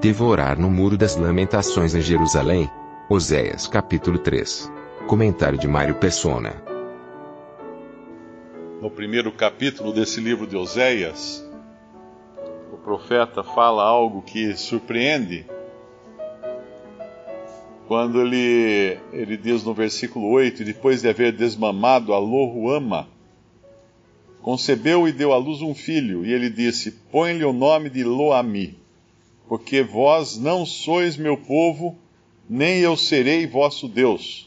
Devorar no Muro das Lamentações em Jerusalém. Oséias capítulo 3. Comentário de Mário Persona. No primeiro capítulo desse livro de Oséias, o profeta fala algo que surpreende quando ele, ele diz no versículo 8: Depois de haver desmamado a Lohuama, concebeu e deu à luz um filho, e ele disse: Põe-lhe o nome de Loami, porque vós não sois meu povo, nem eu serei vosso Deus.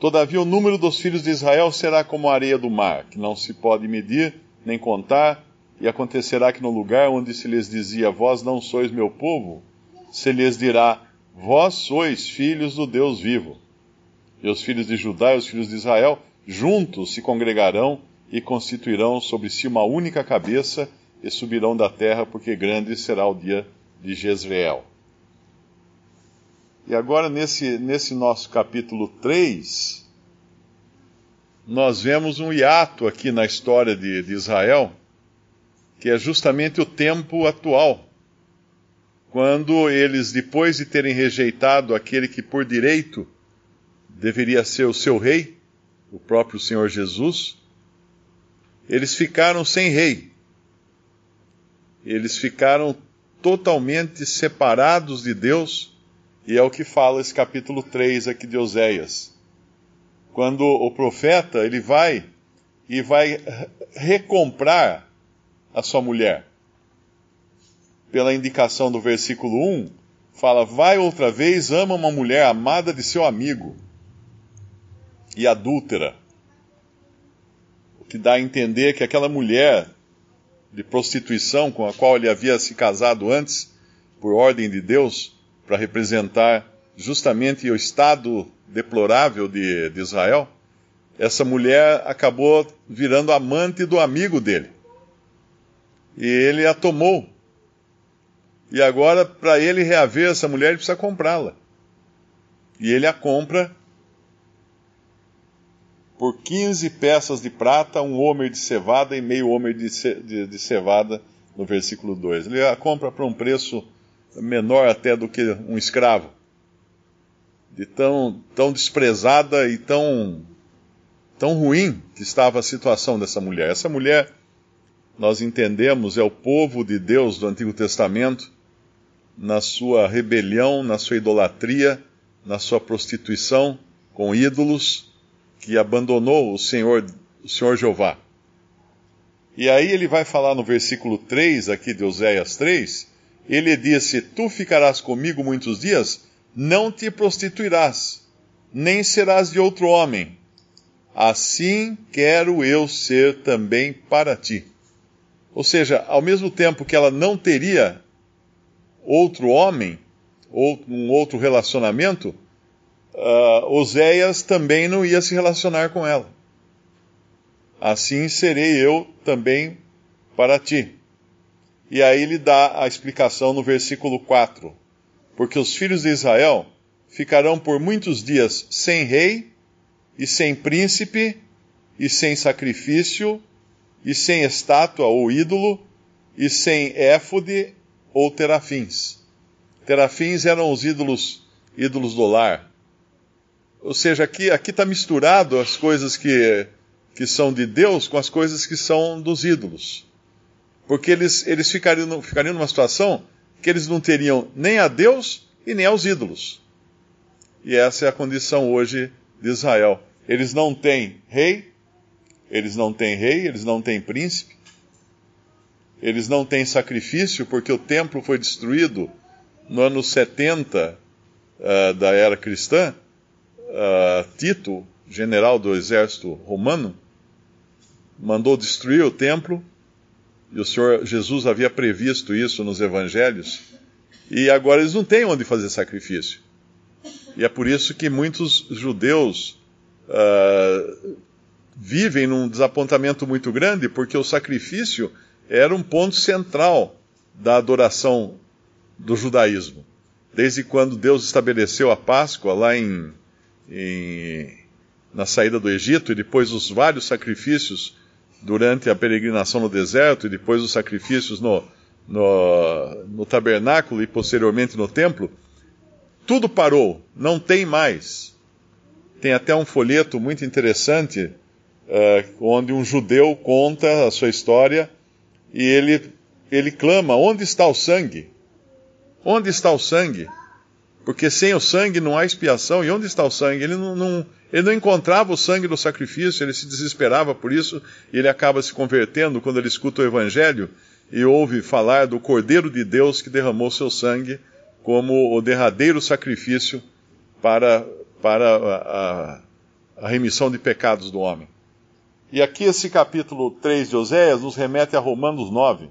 Todavia o número dos filhos de Israel será como a areia do mar, que não se pode medir nem contar, e acontecerá que no lugar onde se lhes dizia, vós não sois meu povo, se lhes dirá, vós sois filhos do Deus vivo. E os filhos de Judá e os filhos de Israel juntos se congregarão e constituirão sobre si uma única cabeça e subirão da terra, porque grande será o dia de Jezreel. E agora, nesse, nesse nosso capítulo 3, nós vemos um hiato aqui na história de, de Israel, que é justamente o tempo atual, quando eles, depois de terem rejeitado aquele que por direito deveria ser o seu rei, o próprio Senhor Jesus, eles ficaram sem rei. Eles ficaram totalmente separados de Deus e é o que fala esse capítulo 3 aqui de Oséias. Quando o profeta, ele vai e vai recomprar a sua mulher. Pela indicação do versículo 1, fala: Vai outra vez, ama uma mulher amada de seu amigo e adúltera. O que dá a entender que aquela mulher de prostituição com a qual ele havia se casado antes, por ordem de Deus, para representar justamente o estado deplorável de, de Israel, essa mulher acabou virando amante do amigo dele. E ele a tomou. E agora, para ele reaver essa mulher, ele precisa comprá-la. E ele a compra por 15 peças de prata, um homer de cevada e meio homer de, de, de cevada, no versículo 2. Ele a compra por um preço menor até do que um escravo. De tão, tão desprezada e tão, tão ruim que estava a situação dessa mulher. Essa mulher, nós entendemos, é o povo de Deus do Antigo Testamento, na sua rebelião, na sua idolatria, na sua prostituição com ídolos, que abandonou o Senhor, o Senhor Jeová. E aí ele vai falar no versículo 3 aqui de Oséias 3, ele disse: Tu ficarás comigo muitos dias, não te prostituirás, nem serás de outro homem. Assim quero eu ser também para ti. Ou seja, ao mesmo tempo que ela não teria outro homem, ou um outro relacionamento, uh, Oséias também não ia se relacionar com ela. Assim serei eu também para ti. E aí ele dá a explicação no versículo 4. Porque os filhos de Israel ficarão por muitos dias sem rei, e sem príncipe, e sem sacrifício, e sem estátua ou ídolo, e sem éfode ou terafins. Terafins eram os ídolos, ídolos do lar. Ou seja, aqui está misturado as coisas que, que são de Deus com as coisas que são dos ídolos. Porque eles, eles ficariam, ficariam numa situação que eles não teriam nem a Deus e nem aos ídolos. E essa é a condição hoje de Israel. Eles não têm rei, eles não têm rei, eles não têm príncipe, eles não têm sacrifício, porque o templo foi destruído no ano 70 uh, ah, da era cristã. Uh, Tito, general do exército romano, mandou destruir o templo E o Senhor Jesus havia previsto isso nos evangelhos. E agora eles não têm onde fazer sacrifício. E é por isso que muitos judeus uh, vivem num desapontamento muito grande, porque o sacrifício era um ponto central da adoração do judaísmo. Desde quando Deus estabeleceu a Páscoa lá em, em na saída do Egito e depois os vários sacrifícios durante a peregrinação no deserto e depois os sacrifícios no, no, no tabernáculo e posteriormente no templo, tudo parou, não tem mais. Tem até um folheto muito interessante, uh, onde um judeu conta a sua história e ele, ele clama: onde está o sangue? Onde está o sangue? Porque sem o sangue não há expiação. E onde está o sangue? Ele não, não, ele não encontrava o sangue do sacrifício, ele se desesperava por isso, e ele acaba se convertendo quando ele escuta o Evangelho e ouve falar do Cordeiro de Deus que derramou seu sangue como o derradeiro sacrifício para, para a, a, a remissão de pecados do homem. E aqui esse capítulo 3 de Oséias nos remete a Romanos 9.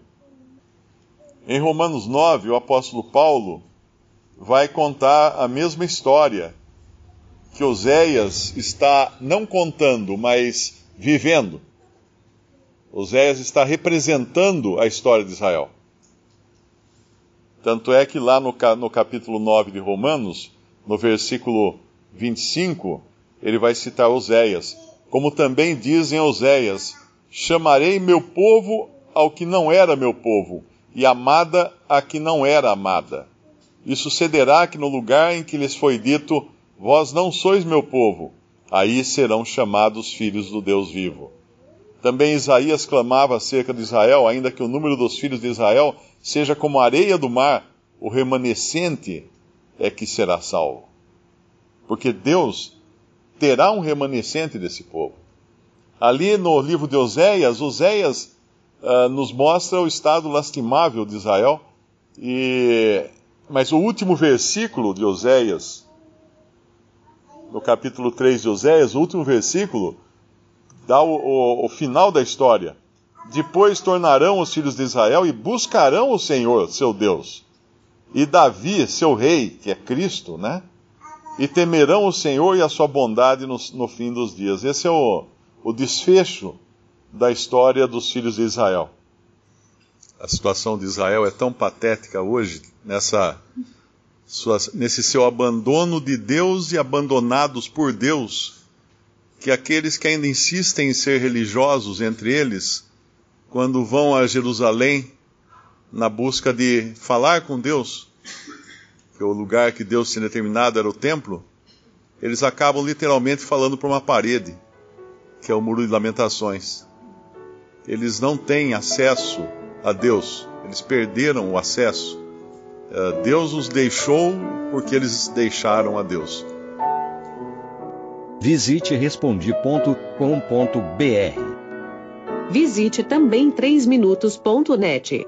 Em Romanos 9, o apóstolo Paulo vai contar a mesma história que Oséias está não contando, mas vivendo. Oséias está representando a história de Israel. Tanto é que lá no, no capítulo 9 de Romanos, no versículo 25, ele vai citar Oséias. Como também dizem Oséias: Chamarei meu povo ao que não era meu povo, e amada a que não era amada. E sucederá que no lugar em que lhes foi dito: Vós não sois meu povo, aí serão chamados filhos do Deus vivo. Também Isaías clamava acerca de Israel, ainda que o número dos filhos de Israel seja como a areia do mar, o remanescente é que será salvo. Porque Deus terá um remanescente desse povo. Ali no livro de Oséias, Oséias uh, nos mostra o estado lastimável de Israel, e, mas o último versículo de Oséias, no capítulo 3 de Oséias, o último versículo, dá o, o, o final da história. Depois tornarão os filhos de Israel e buscarão o Senhor, seu Deus. E Davi, seu rei, que é Cristo, né? E temerão o Senhor e a sua bondade no, no fim dos dias. Esse é o, o desfecho da história dos filhos de Israel. A situação de Israel é tão patética hoje, nessa, sua, nesse seu abandono de Deus e abandonados por Deus, que aqueles que ainda insistem em ser religiosos entre eles quando vão a Jerusalém na busca de falar com Deus, que o lugar que Deus tinha determinado era o templo, eles acabam literalmente falando para uma parede, que é o Muro de Lamentações. Eles não têm acesso a Deus, eles perderam o acesso. Eh, Deus os deixou porque eles deixaram a Deus. Visite respondi.com.br Visite também 3minutos.net.